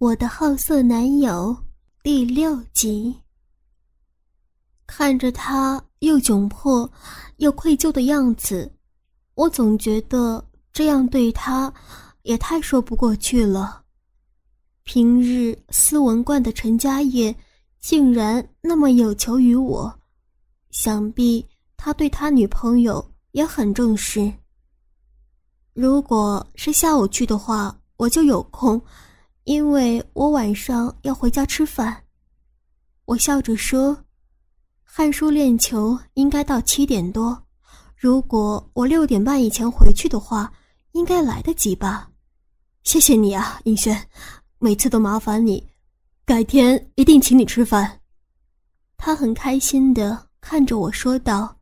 我的好色男友第六集。看着他又窘迫又愧疚的样子，我总觉得这样对他也太说不过去了。平日斯文惯的陈家业，竟然那么有求于我，想必他对他女朋友也很重视。如果是下午去的话，我就有空。因为我晚上要回家吃饭，我笑着说：“汉书练球应该到七点多，如果我六点半以前回去的话，应该来得及吧？”谢谢你啊，尹轩，每次都麻烦你，改天一定请你吃饭。他很开心的看着我说道，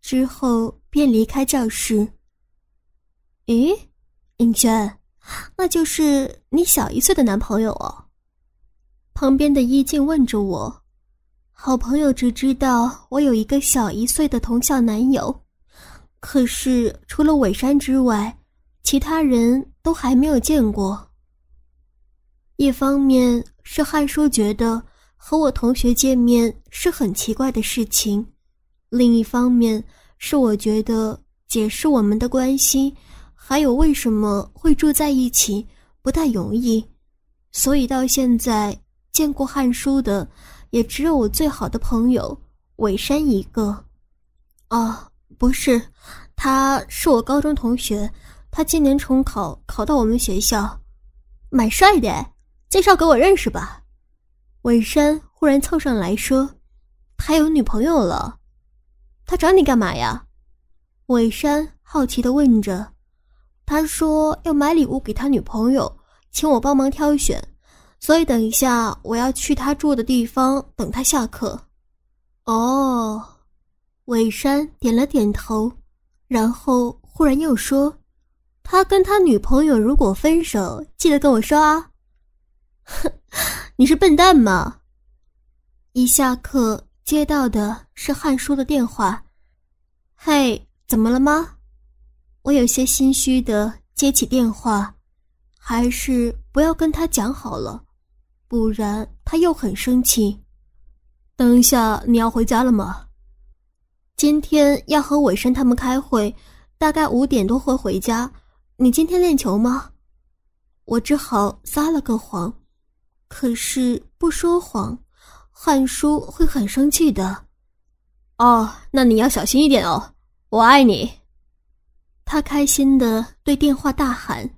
之后便离开教室。咦，尹轩。那就是你小一岁的男朋友哦。旁边的依静问着我，好朋友只知道我有一个小一岁的同校男友，可是除了伟山之外，其他人都还没有见过。一方面是汉叔觉得和我同学见面是很奇怪的事情，另一方面是我觉得解释我们的关系。还有为什么会住在一起不太容易，所以到现在见过汉书的也只有我最好的朋友伟山一个。哦，不是，他是我高中同学，他今年重考考到我们学校，蛮帅的，介绍给我认识吧。伟山忽然凑上来说，他有女朋友了，他找你干嘛呀？伟山好奇的问着。他说要买礼物给他女朋友，请我帮忙挑选，所以等一下我要去他住的地方等他下课。哦，伟山点了点头，然后忽然又说：“他跟他女朋友如果分手，记得跟我说啊。”哼，你是笨蛋吗？一下课接到的是汉叔的电话。嘿，怎么了吗？我有些心虚的接起电话，还是不要跟他讲好了，不然他又很生气。等一下，你要回家了吗？今天要和伟山他们开会，大概五点多会回家。你今天练球吗？我只好撒了个谎，可是不说谎，汉叔会很生气的。哦，那你要小心一点哦，我爱你。他开心的对电话大喊，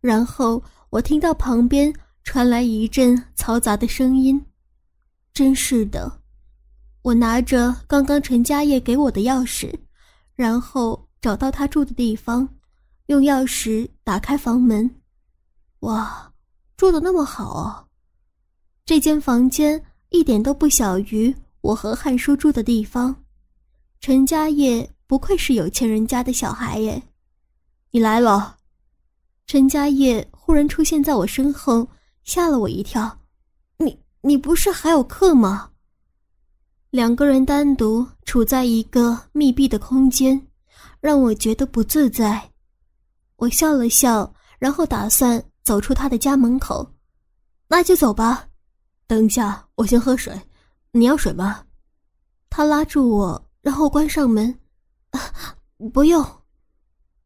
然后我听到旁边传来一阵嘈杂的声音。真是的，我拿着刚刚陈家业给我的钥匙，然后找到他住的地方，用钥匙打开房门。哇，住的那么好哦！这间房间一点都不小于我和汉叔住的地方。陈家业。不愧是有钱人家的小孩耶！你来了，陈家业忽然出现在我身后，吓了我一跳。你你不是还有课吗？两个人单独处在一个密闭的空间，让我觉得不自在。我笑了笑，然后打算走出他的家门口。那就走吧。等一下，我先喝水。你要水吗？他拉住我，然后关上门。啊不用。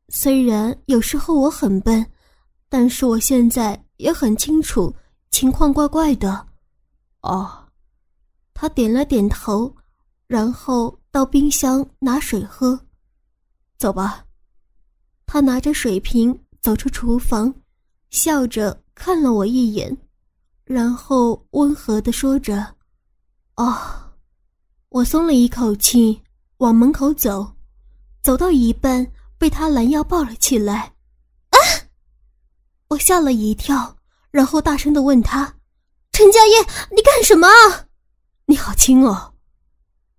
虽然有时候我很笨，但是我现在也很清楚情况怪怪的。哦，他点了点头，然后到冰箱拿水喝。走吧。他拿着水瓶走出厨房，笑着看了我一眼，然后温和的说着：“哦。”我松了一口气，往门口走。走到一半，被他拦腰抱了起来，啊！我吓了一跳，然后大声的问他：“陈家业，你干什么？”你好轻哦。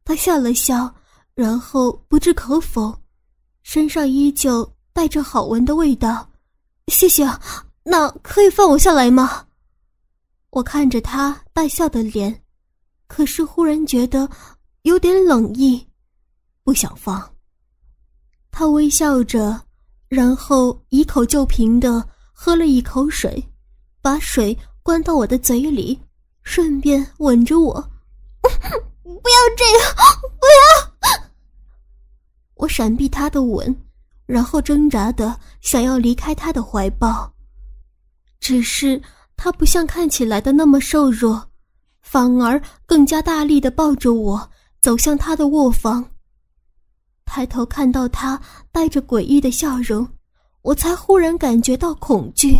他笑了笑，然后不置可否，身上依旧带着好闻的味道。谢谢，那可以放我下来吗？我看着他带笑的脸，可是忽然觉得有点冷意，不想放。他微笑着，然后一口就瓶的喝了一口水，把水灌到我的嘴里，顺便吻着我。不要这样，不要！我闪避他的吻，然后挣扎的想要离开他的怀抱，只是他不像看起来的那么瘦弱，反而更加大力的抱着我走向他的卧房。抬头看到他带着诡异的笑容，我才忽然感觉到恐惧。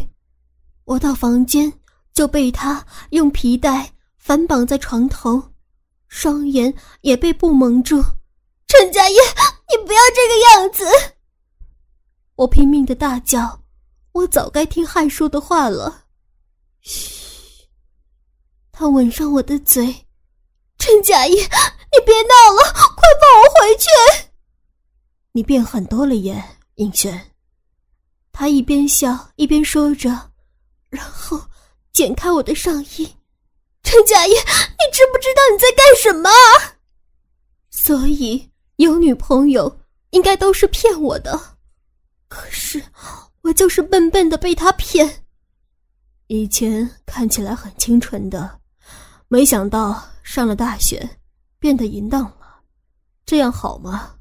我到房间就被他用皮带反绑在床头，双眼也被布蒙住。陈家业，你不要这个样子！我拼命的大叫，我早该听汉叔的话了。嘘，他吻上我的嘴。陈家业，你别闹了，快放我回去！你变狠多了耶，映轩。他一边笑一边说着，然后剪开我的上衣。陈家业，你知不知道你在干什么？所以有女朋友应该都是骗我的，可是我就是笨笨的被他骗。以前看起来很清纯的，没想到上了大学变得淫荡了，这样好吗？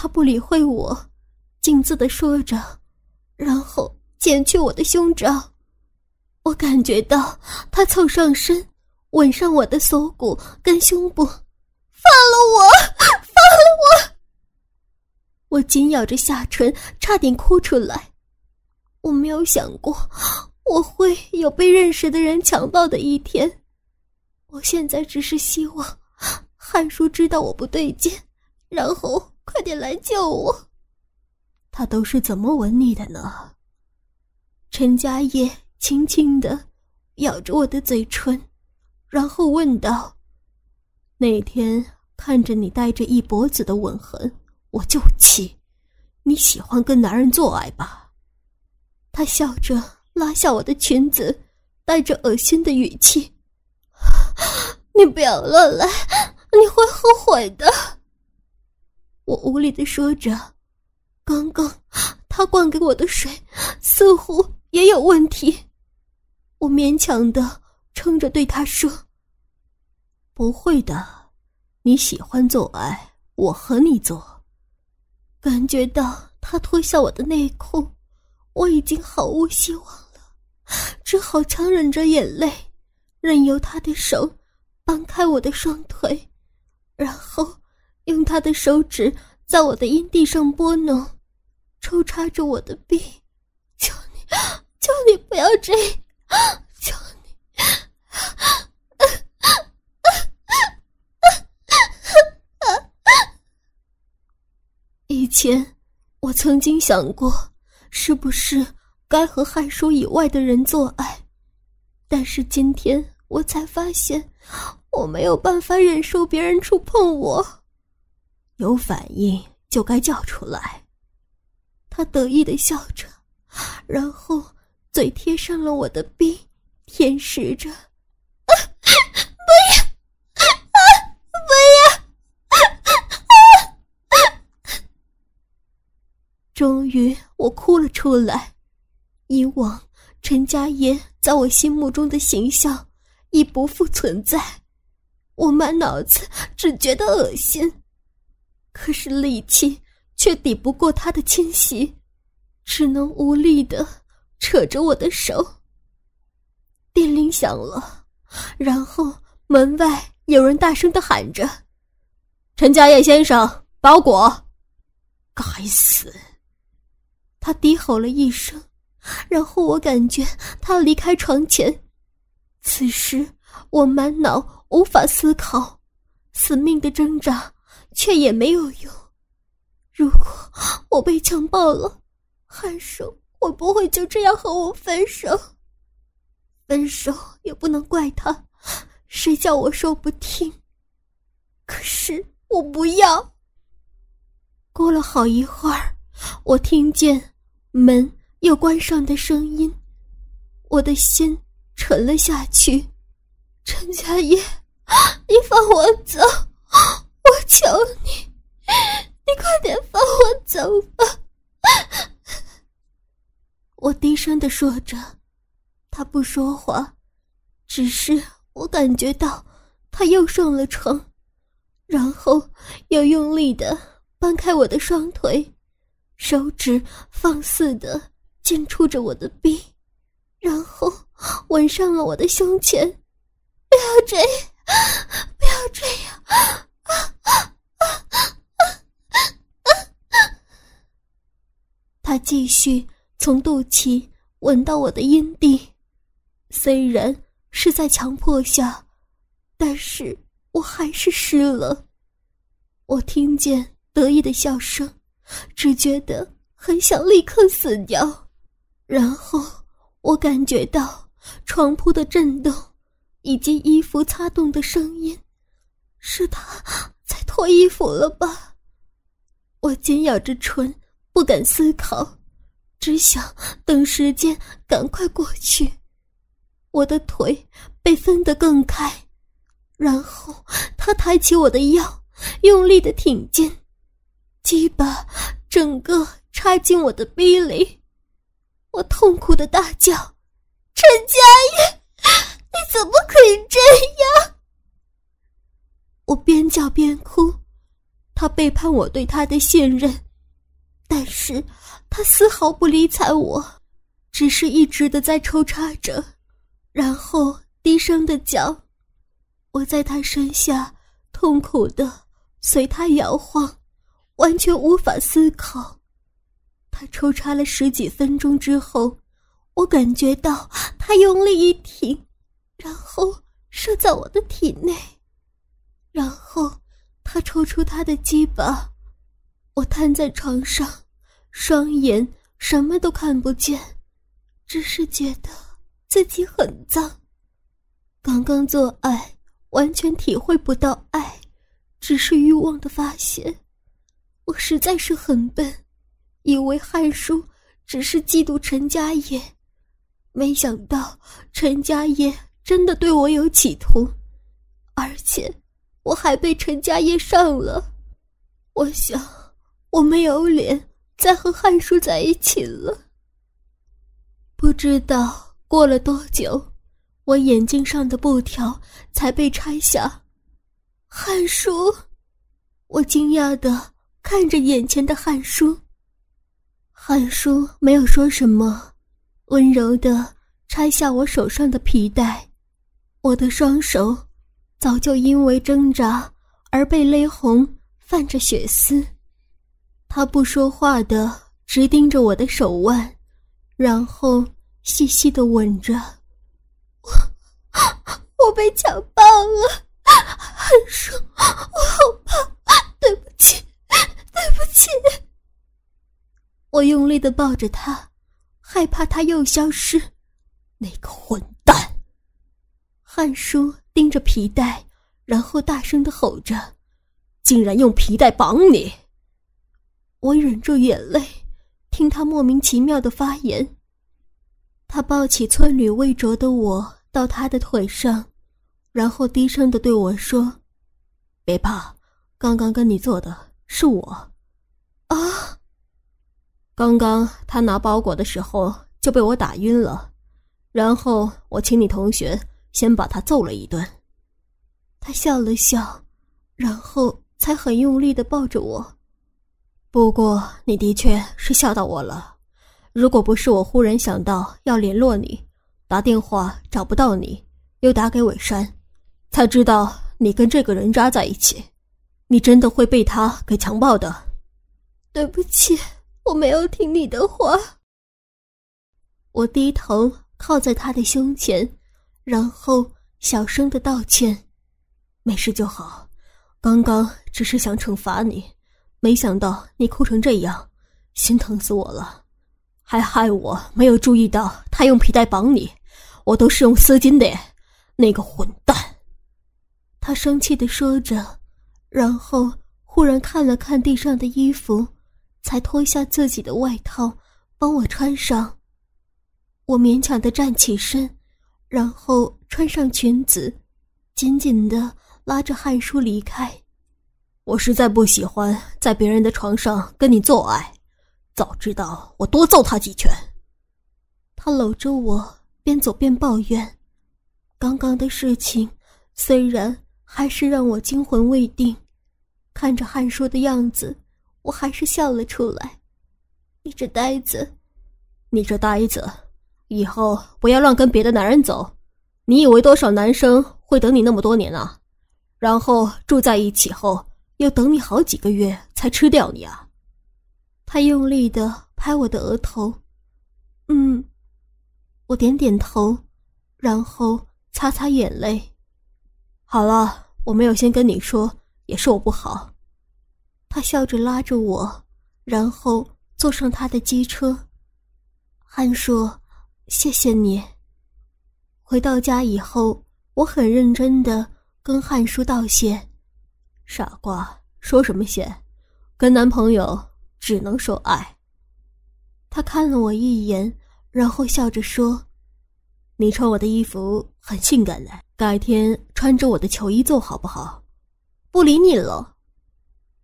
他不理会我，径自的说着，然后剪去我的胸罩。我感觉到他凑上身，吻上我的锁骨跟胸部，放了我，放了我！我紧咬着下唇，差点哭出来。我没有想过我会有被认识的人强暴的一天。我现在只是希望汉叔知道我不对劲，然后。快点来救我！他都是怎么吻你的呢？陈家业轻轻的咬着我的嘴唇，然后问道：“那天看着你带着一脖子的吻痕，我就气。你喜欢跟男人做爱吧？”他笑着拉下我的裙子，带着恶心的语气：“你不要乱来，你会后悔的。”我无力的说着，刚刚他灌给我的水似乎也有问题。我勉强的撑着对他说：“不会的，你喜欢做爱，我和你做。”感觉到他脱下我的内裤，我已经毫无希望了，只好强忍着眼泪，任由他的手搬开我的双腿，然后。用他的手指在我的阴蒂上拨弄，抽插着我的臂。求你，求你不要这样！求你！以前我曾经想过，是不是该和汉叔以外的人做爱，但是今天我才发现，我没有办法忍受别人触碰我。有反应就该叫出来。他得意的笑着，然后嘴贴上了我的鼻，舔舐着。不要，啊不要！终于，我哭了出来。以往陈家业在我心目中的形象已不复存在，我满脑子只觉得恶心。可是力气却抵不过他的侵袭，只能无力的扯着我的手。电铃响了，然后门外有人大声的喊着：“陈家业先生，包裹！”该死！他低吼了一声，然后我感觉他离开床前。此时我满脑无法思考，死命的挣扎。却也没有用。如果我被强暴了，汉叔会不会就这样和我分手？分手也不能怪他，谁叫我说不听？可是我不要。过了好一会儿，我听见门又关上的声音，我的心沉了下去。陈家业，你放我走！求你，你快点放我走吧！我低声的说着，他不说话，只是我感觉到他又上了床，然后又用力的搬开我的双腿，手指放肆的紧触着我的臂，然后吻上了我的胸前。不要这样，不要这样！啊啊啊啊啊！他继续从肚脐吻到我的阴蒂。虽然是在强迫下，但是我还是湿了。我听见得意的笑声，只觉得很想立刻死掉。然后我感觉到床铺的震动，以及衣服擦动的声音，是他在脱衣服了吧？我紧咬着唇，不敢思考，只想等时间赶快过去。我的腿被分得更开，然后他抬起我的腰，用力的挺进，鸡巴整个插进我的逼里，我痛苦的大叫：“陈佳音，你怎么可以这样？”我边叫边哭，他背叛我对他的信任，但是他丝毫不理睬我，只是一直的在抽插着。然后低声的叫，我在他身下痛苦的随他摇晃，完全无法思考。他抽插了十几分钟之后，我感觉到他用力一挺，然后射在我的体内，然后他抽出他的鸡巴，我瘫在床上，双眼什么都看不见，只是觉得。自己很脏，刚刚做爱，完全体会不到爱，只是欲望的发泄。我实在是很笨，以为汉叔只是嫉妒陈家业，没想到陈家业真的对我有企图，而且我还被陈家业上了。我想我没有脸再和汉叔在一起了。不知道。过了多久，我眼睛上的布条才被拆下。汉叔，我惊讶的看着眼前的汉叔。汉叔没有说什么，温柔的拆下我手上的皮带。我的双手早就因为挣扎而被勒红，泛着血丝。他不说话的直盯着我的手腕，然后。细细的吻着我，我被强暴了，很爽，我好怕，对不起，对不起。我用力的抱着他，害怕他又消失。那个混蛋！汉叔盯着皮带，然后大声的吼着：“竟然用皮带绑你！”我忍住眼泪，听他莫名其妙的发言。他抱起寸缕未着的我到他的腿上，然后低声的对我说：“别怕，刚刚跟你做的是我。”啊！刚刚他拿包裹的时候就被我打晕了，然后我请你同学先把他揍了一顿。他笑了笑，然后才很用力的抱着我。不过你的确是吓到我了。如果不是我忽然想到要联络你，打电话找不到你，又打给伟山，才知道你跟这个人渣在一起，你真的会被他给强暴的。对不起，我没有听你的话。我低头靠在他的胸前，然后小声的道歉：“没事就好，刚刚只是想惩罚你，没想到你哭成这样，心疼死我了。”还害我没有注意到他用皮带绑你，我都是用丝巾的，那个混蛋！他生气的说着，然后忽然看了看地上的衣服，才脱下自己的外套帮我穿上。我勉强的站起身，然后穿上裙子，紧紧的拉着汉叔离开。我实在不喜欢在别人的床上跟你做爱。早知道我多揍他几拳。他搂着我，边走边抱怨，刚刚的事情虽然还是让我惊魂未定，看着汉叔的样子，我还是笑了出来。你这呆子，你这呆子，以后不要乱跟别的男人走。你以为多少男生会等你那么多年啊？然后住在一起后，又等你好几个月才吃掉你啊？他用力的拍我的额头，嗯，我点点头，然后擦擦眼泪。好了，我没有先跟你说，也是我不好。他笑着拉着我，然后坐上他的机车。汉叔，谢谢你。回到家以后，我很认真的跟汉叔道谢。傻瓜，说什么谢？跟男朋友。只能说爱。他看了我一眼，然后笑着说：“你穿我的衣服很性感嘞，改天穿着我的球衣做好不好？”不理你了。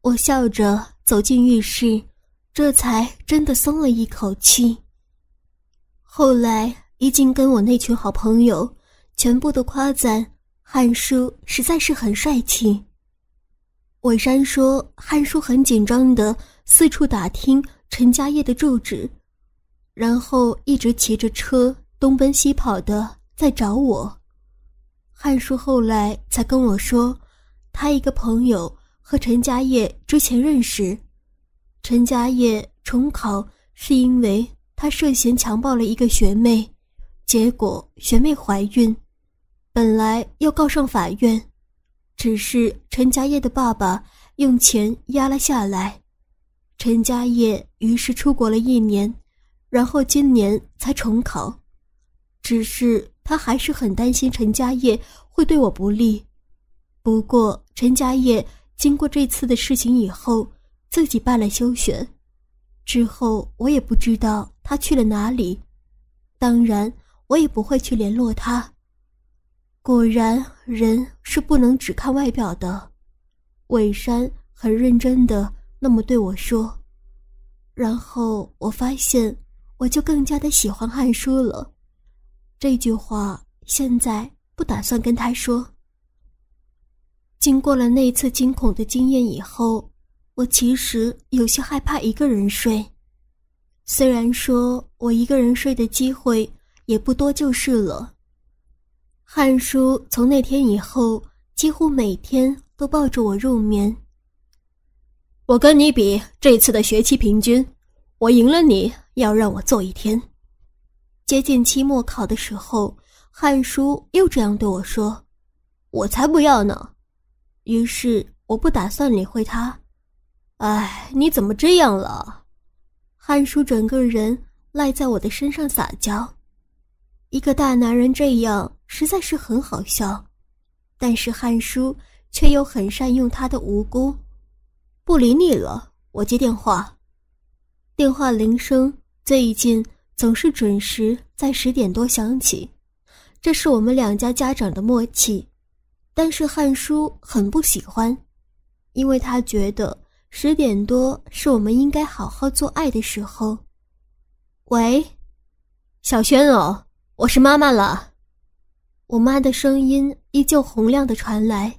我笑着走进浴室，这才真的松了一口气。后来一进跟我那群好朋友，全部都夸赞汉叔实在是很帅气。伟山说汉叔很紧张的。四处打听陈家业的住址，然后一直骑着车东奔西跑的在找我。汉叔后来才跟我说，他一个朋友和陈家业之前认识，陈家业重考是因为他涉嫌强暴了一个学妹，结果学妹怀孕，本来要告上法院，只是陈家业的爸爸用钱压了下来。陈家业于是出国了一年，然后今年才重考。只是他还是很担心陈家业会对我不利。不过陈家业经过这次的事情以后，自己办了休学。之后我也不知道他去了哪里，当然我也不会去联络他。果然，人是不能只看外表的。伟山很认真的。那么对我说，然后我发现，我就更加的喜欢汉书了。这句话现在不打算跟他说。经过了那次惊恐的经验以后，我其实有些害怕一个人睡。虽然说我一个人睡的机会也不多，就是了。汉书从那天以后，几乎每天都抱着我入眠。我跟你比这次的学期平均，我赢了你，要让我做一天。接近期末考的时候，汉叔又这样对我说：“我才不要呢。”于是我不打算理会他。哎，你怎么这样了？汉叔整个人赖在我的身上撒娇，一个大男人这样实在是很好笑，但是汉叔却又很善用他的无辜。不理你了，我接电话。电话铃声最近总是准时在十点多响起，这是我们两家家长的默契。但是汉叔很不喜欢，因为他觉得十点多是我们应该好好做爱的时候。喂，小轩哦，我是妈妈了。我妈的声音依旧洪亮的传来，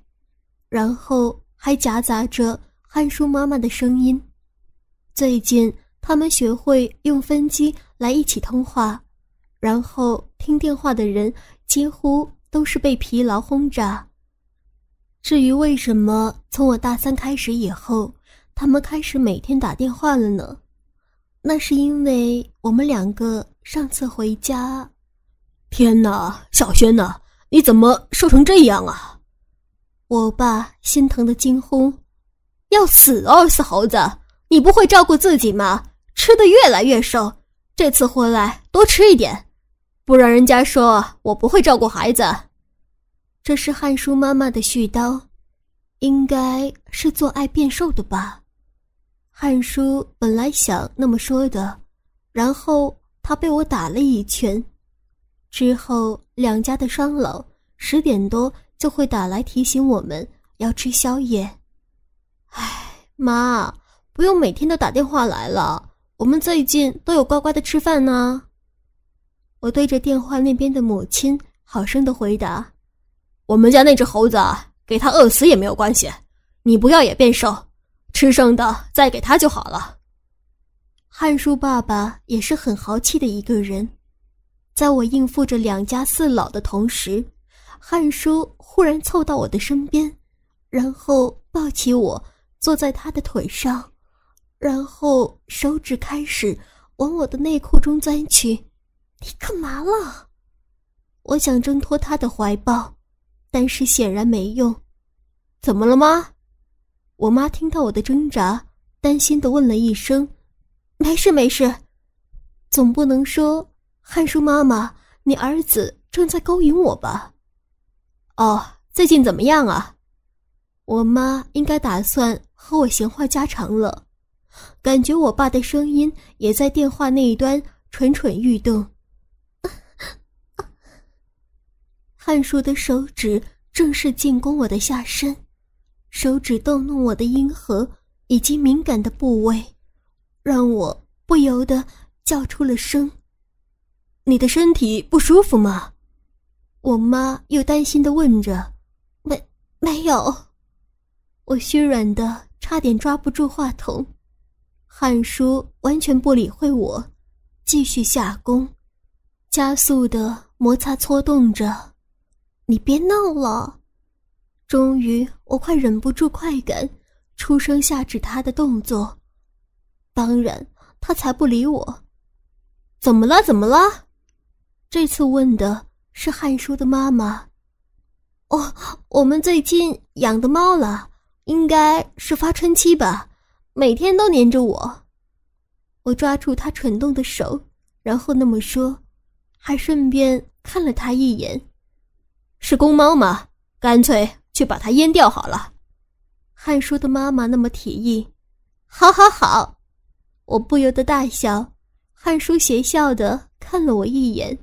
然后还夹杂着。汉叔妈妈的声音。最近他们学会用分机来一起通话，然后听电话的人几乎都是被疲劳轰炸。至于为什么从我大三开始以后，他们开始每天打电话了呢？那是因为我们两个上次回家。天哪，小轩呐，你怎么瘦成这样啊？我爸心疼的惊呼。要死哦，死猴子！你不会照顾自己吗？吃的越来越瘦，这次回来多吃一点，不然人家说我不会照顾孩子。这是汉叔妈妈的絮叨，应该是做爱变瘦的吧？汉叔本来想那么说的，然后他被我打了一拳，之后两家的双老十点多就会打来提醒我们要吃宵夜。唉，妈，不用每天都打电话来了。我们最近都有乖乖的吃饭呢。我对着电话那边的母亲好声的回答：“我们家那只猴子，给它饿死也没有关系，你不要也变瘦，吃剩的再给他就好了。”汉叔爸爸也是很豪气的一个人，在我应付着两家四老的同时，汉叔忽然凑到我的身边，然后抱起我坐在他的腿上，然后手指开始往我的内裤中钻去。你干嘛了？我想挣脱他的怀抱，但是显然没用。怎么了吗？我妈听到我的挣扎，担心的问了一声。没事没事，总不能说汉叔妈妈，你儿子正在勾引我吧？哦，最近怎么样啊？我妈应该打算和我闲话家常了，感觉我爸的声音也在电话那一端蠢蠢欲动。汉叔的手指正式进攻我的下身，手指逗弄我的阴核以及敏感的部位。让我不由得叫出了声。你的身体不舒服吗？我妈又担心的问着。没，没有。我虚软的差点抓不住话筒。汉叔完全不理会我，继续下攻，加速的摩擦搓动着。你别闹了。终于，我快忍不住快感，出声下指他的动作。当然，他才不理我。怎么了？怎么了？这次问的是汉叔的妈妈。哦，我们最近养的猫了，应该是发春期吧，每天都黏着我。我抓住他蠢动的手，然后那么说，还顺便看了他一眼。是公猫吗？干脆去把它阉掉好了。汉叔的妈妈那么提议。好，好，好。我不由得大笑，汉叔邪笑的看了我一眼，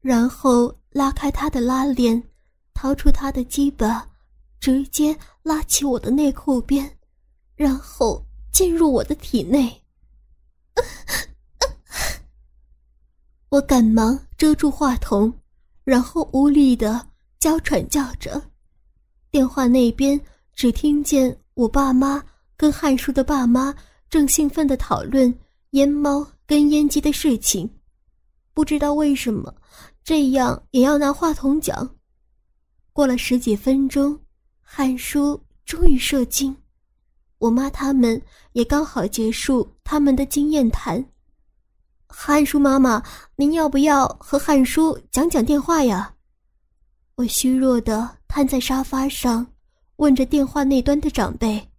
然后拉开他的拉链，掏出他的鸡巴，直接拉起我的内裤边，然后进入我的体内。我赶忙遮住话筒，然后无力的娇喘叫着。电话那边只听见我爸妈跟汉叔的爸妈。正兴奋的讨论烟猫跟烟鸡的事情，不知道为什么，这样也要拿话筒讲。过了十几分钟，汉叔终于射精，我妈他们也刚好结束他们的经验谈。汉叔妈妈，您要不要和汉叔讲讲电话呀？我虚弱的瘫在沙发上，问着电话那端的长辈：“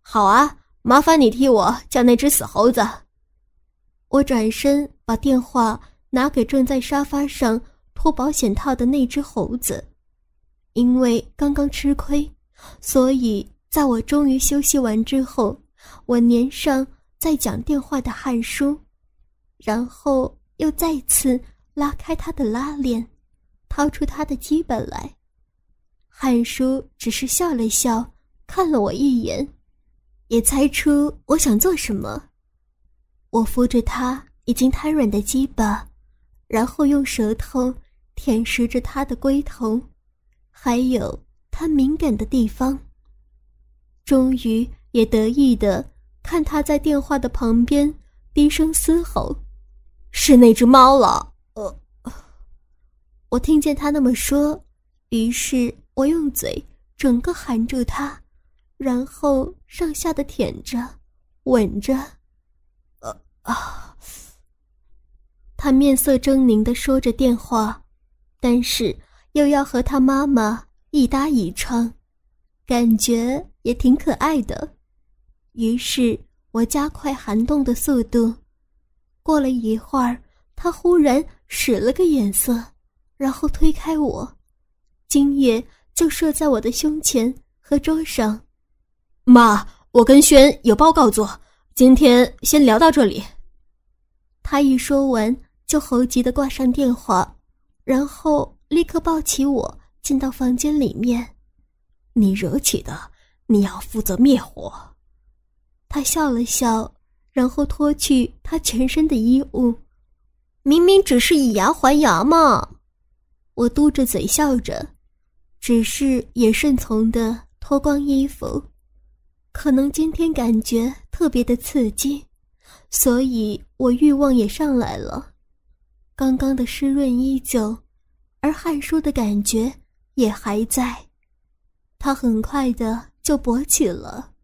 好啊。”麻烦你替我叫那只死猴子。我转身把电话拿给正在沙发上脱保险套的那只猴子，因为刚刚吃亏，所以在我终于休息完之后，我粘上在讲电话的汉叔，然后又再次拉开他的拉链，掏出他的基本来。汉叔只是笑了笑，看了我一眼。也猜出我想做什么。我扶着他已经瘫软的鸡巴，然后用舌头舔舐着他的龟头，还有他敏感的地方。终于也得意的看他在电话的旁边低声嘶吼：“是那只猫了。”我听见他那么说，于是我用嘴整个含住他。然后上下的舔着，吻着，呃啊！他面色狰狞的说着电话，但是又要和他妈妈一搭一唱，感觉也挺可爱的。于是我加快含动的速度。过了一会儿，他忽然使了个眼色，然后推开我，精液就射在我的胸前和桌上。妈，我跟轩有报告做，今天先聊到这里。他一说完，就猴急的挂上电话，然后立刻抱起我进到房间里面。你惹起的，你要负责灭火。他笑了笑，然后脱去他全身的衣物。明明只是以牙还牙嘛。我嘟着嘴笑着，只是也顺从的脱光衣服。可能今天感觉特别的刺激，所以我欲望也上来了。刚刚的湿润依旧，而汗出的感觉也还在。他很快的就勃起了，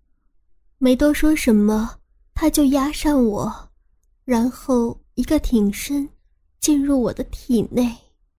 没多说什么，他就压上我，然后一个挺身，进入我的体内。